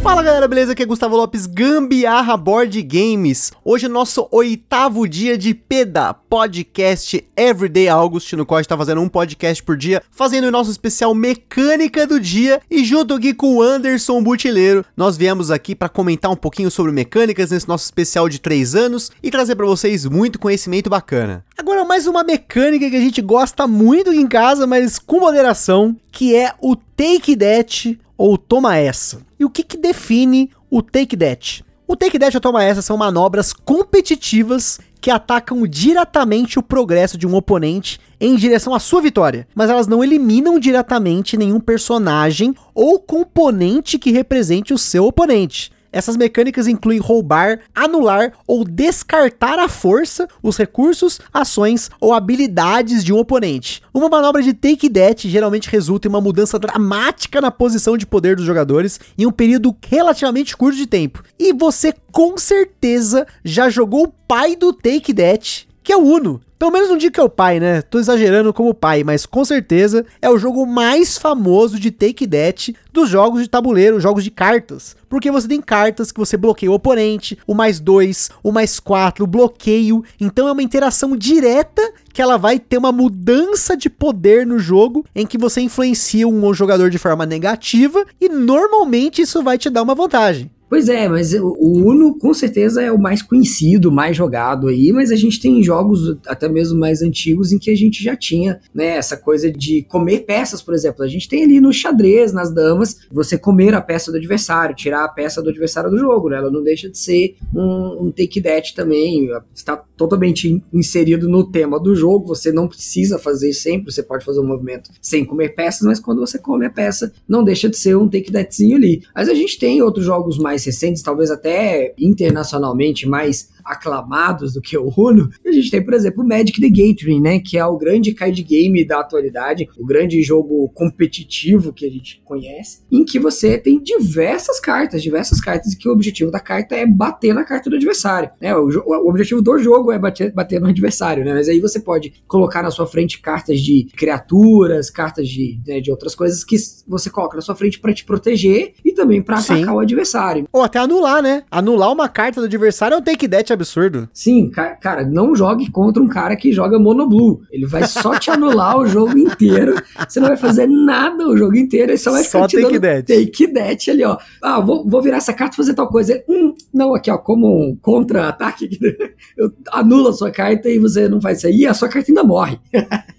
Fala galera, beleza? Aqui é Gustavo Lopes, Gambiarra Board Games. Hoje é nosso oitavo dia de PEDA, podcast Everyday August, no qual a gente tá fazendo um podcast por dia, fazendo o nosso especial Mecânica do Dia. E junto aqui com o Anderson Butileiro, nós viemos aqui para comentar um pouquinho sobre mecânicas nesse nosso especial de 3 anos e trazer para vocês muito conhecimento bacana. Agora, mais uma mecânica que a gente gosta muito em casa, mas com moderação, que é o Take That ou Toma Essa. E o que, que define o Take That? O Take That ou Toma Essa são manobras competitivas que atacam diretamente o progresso de um oponente em direção à sua vitória, mas elas não eliminam diretamente nenhum personagem ou componente que represente o seu oponente. Essas mecânicas incluem roubar, anular ou descartar à força os recursos, ações ou habilidades de um oponente. Uma manobra de take that geralmente resulta em uma mudança dramática na posição de poder dos jogadores em um período relativamente curto de tempo. E você com certeza já jogou o pai do take that, que é o Uno. Pelo menos não digo que é o pai, né? Tô exagerando como pai, mas com certeza é o jogo mais famoso de Take That dos jogos de tabuleiro, jogos de cartas. Porque você tem cartas que você bloqueia o oponente, o mais dois, o mais quatro, o bloqueio. Então é uma interação direta que ela vai ter uma mudança de poder no jogo em que você influencia um jogador de forma negativa e normalmente isso vai te dar uma vantagem. Pois é, mas o Uno com certeza é o mais conhecido, mais jogado aí, mas a gente tem jogos até mesmo mais antigos em que a gente já tinha, né, essa coisa de comer peças, por exemplo. A gente tem ali no xadrez, nas damas, você comer a peça do adversário, tirar a peça do adversário do jogo, né? Ela não deixa de ser um, um take that também, está totalmente inserido no tema do jogo, você não precisa fazer sempre, você pode fazer um movimento sem comer peças, mas quando você come a peça, não deixa de ser um take thatzinho ali. Mas a gente tem outros jogos mais mais recentes, talvez até internacionalmente mais aclamados do que o Uno, a gente tem, por exemplo, o Magic the Gathering, né, que é o grande card game da atualidade, o grande jogo competitivo que a gente conhece, em que você tem diversas cartas, diversas cartas, e que o objetivo da carta é bater na carta do adversário, né, o, o objetivo do jogo é bater, bater no adversário, né, mas aí você pode colocar na sua frente cartas de criaturas, cartas de, né, de outras coisas que você coloca na sua frente para te proteger e também para atacar o adversário. Ou até anular, né? Anular uma carta do adversário é um take that absurdo. Sim, cara, não jogue contra um cara que joga monoblue. Ele vai só te anular o jogo inteiro. Você não vai fazer nada o jogo inteiro. Ele só vai só ficar take that. take that ali, ó. Ah, vou, vou virar essa carta e fazer tal coisa. hum, não, aqui, ó, como um contra-ataque. Eu anulo a sua carta e você não faz isso aí. E a sua carta ainda morre.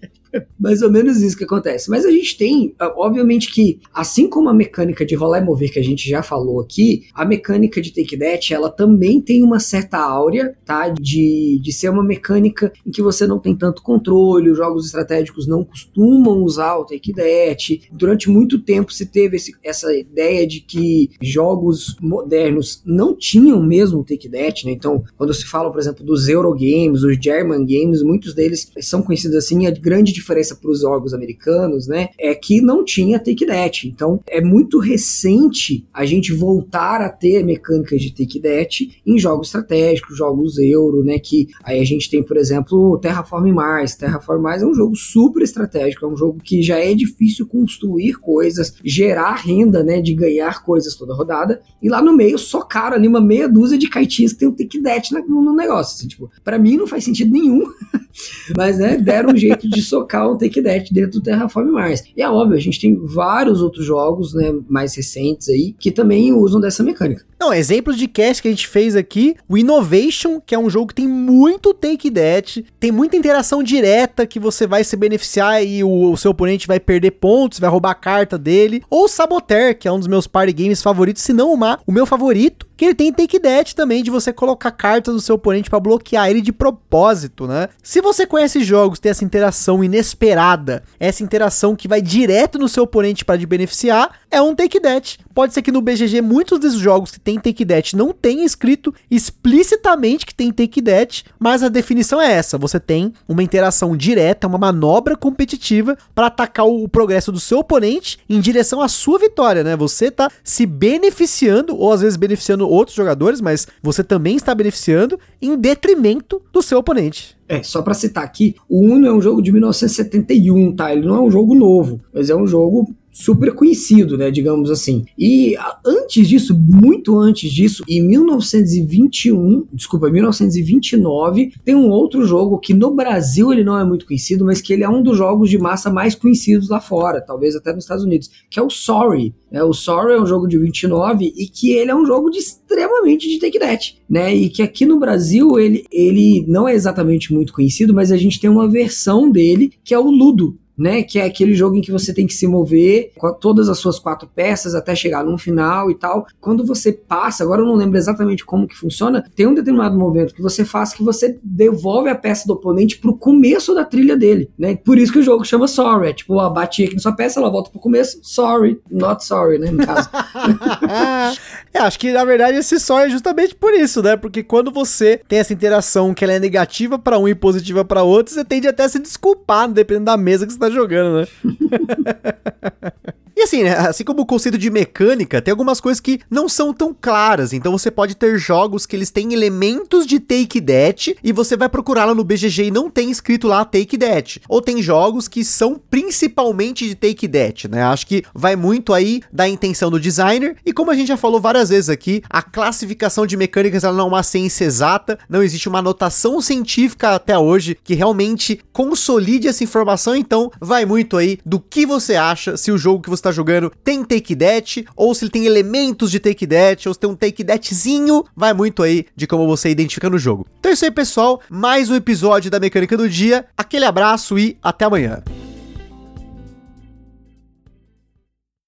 Mais ou menos isso que acontece. Mas a gente tem, obviamente que, assim como a mecânica de rolar e mover que a gente já falou aqui, a mecânica de Take That, ela também tem uma certa áurea, tá? De, de ser uma mecânica em que você não tem tanto controle, os jogos estratégicos não costumam usar o Take That. Durante muito tempo se teve esse, essa ideia de que jogos modernos não tinham mesmo o Take That, né? Então, quando se fala, por exemplo, dos Eurogames, os German Games, muitos deles são conhecidos assim, a grande diferença para os jogos americanos, né, é que não tinha take that. Então, é muito recente a gente voltar a ter mecânicas de take that em jogos estratégicos, jogos euro, né, que aí a gente tem, por exemplo, Terraform Mars. Terraform Mars é um jogo super estratégico, é um jogo que já é difícil construir coisas, gerar renda, né, de ganhar coisas toda rodada, e lá no meio socaram ali uma meia dúzia de kaitinhos que tem um take that no, no negócio, assim, tipo, para mim não faz sentido nenhum, mas, né, deram um jeito de socar um Take That dentro do Terraform Mars. E é óbvio, a gente tem vários outros jogos, né, mais recentes aí, que também usam dessa mecânica. Não, exemplos de cast que a gente fez aqui, o Innovation, que é um jogo que tem muito take that, tem muita interação direta que você vai se beneficiar e o, o seu oponente vai perder pontos, vai roubar a carta dele, ou Saboteur, que é um dos meus party games favoritos, se não uma, o meu favorito, que ele tem take that também de você colocar cartas do seu oponente para bloquear ele de propósito, né? Se você conhece jogos, tem essa interação inesperada, essa interação que vai direto no seu oponente para te beneficiar, é um take that pode ser que no BGG muitos desses jogos que tem take death não tenha escrito explicitamente que tem take death, mas a definição é essa: você tem uma interação direta, uma manobra competitiva para atacar o progresso do seu oponente em direção à sua vitória, né? Você tá se beneficiando ou às vezes beneficiando outros jogadores, mas você também está beneficiando em detrimento do seu oponente. É, só para citar aqui, o Uno é um jogo de 1971, tá? Ele não é um jogo novo, mas é um jogo super conhecido, né, digamos assim. E antes disso, muito antes disso, em 1921, desculpa, 1929, tem um outro jogo que no Brasil ele não é muito conhecido, mas que ele é um dos jogos de massa mais conhecidos lá fora, talvez até nos Estados Unidos, que é o Sorry. É, o Sorry é um jogo de 29 e que ele é um jogo de extremamente de take that, né? E que aqui no Brasil ele, ele não é exatamente muito conhecido, mas a gente tem uma versão dele que é o Ludo, né? Que é aquele jogo em que você tem que se mover com todas as suas quatro peças até chegar num final e tal. Quando você passa, agora eu não lembro exatamente como que funciona, tem um determinado movimento que você faz que você devolve a peça do oponente pro começo da trilha dele, né? Por isso que o jogo chama Sorry. É tipo, a bati aqui na sua peça, ela volta pro começo, sorry, not sorry, né? No caso. é, acho que na verdade esse sorry é justamente por isso, né? Porque quando você tem essa interação que ela é negativa para um e positiva para outro, você tende até a se desculpar, dependendo da mesa que você tá jogando, né? E assim, né, assim como o conceito de mecânica, tem algumas coisas que não são tão claras. Então você pode ter jogos que eles têm elementos de take that e você vai procurar lá no BGG e não tem escrito lá take that. Ou tem jogos que são principalmente de take that, né? Acho que vai muito aí da intenção do designer e como a gente já falou várias vezes aqui, a classificação de mecânicas ela não é uma ciência exata, não existe uma notação científica até hoje que realmente consolide essa informação, então vai muito aí do que você acha se o jogo que você está tá jogando tem take that, ou se ele tem elementos de take that, ou se tem um take thatzinho, vai muito aí de como você identifica no jogo. Então é isso aí, pessoal. Mais um episódio da Mecânica do Dia. Aquele abraço e até amanhã.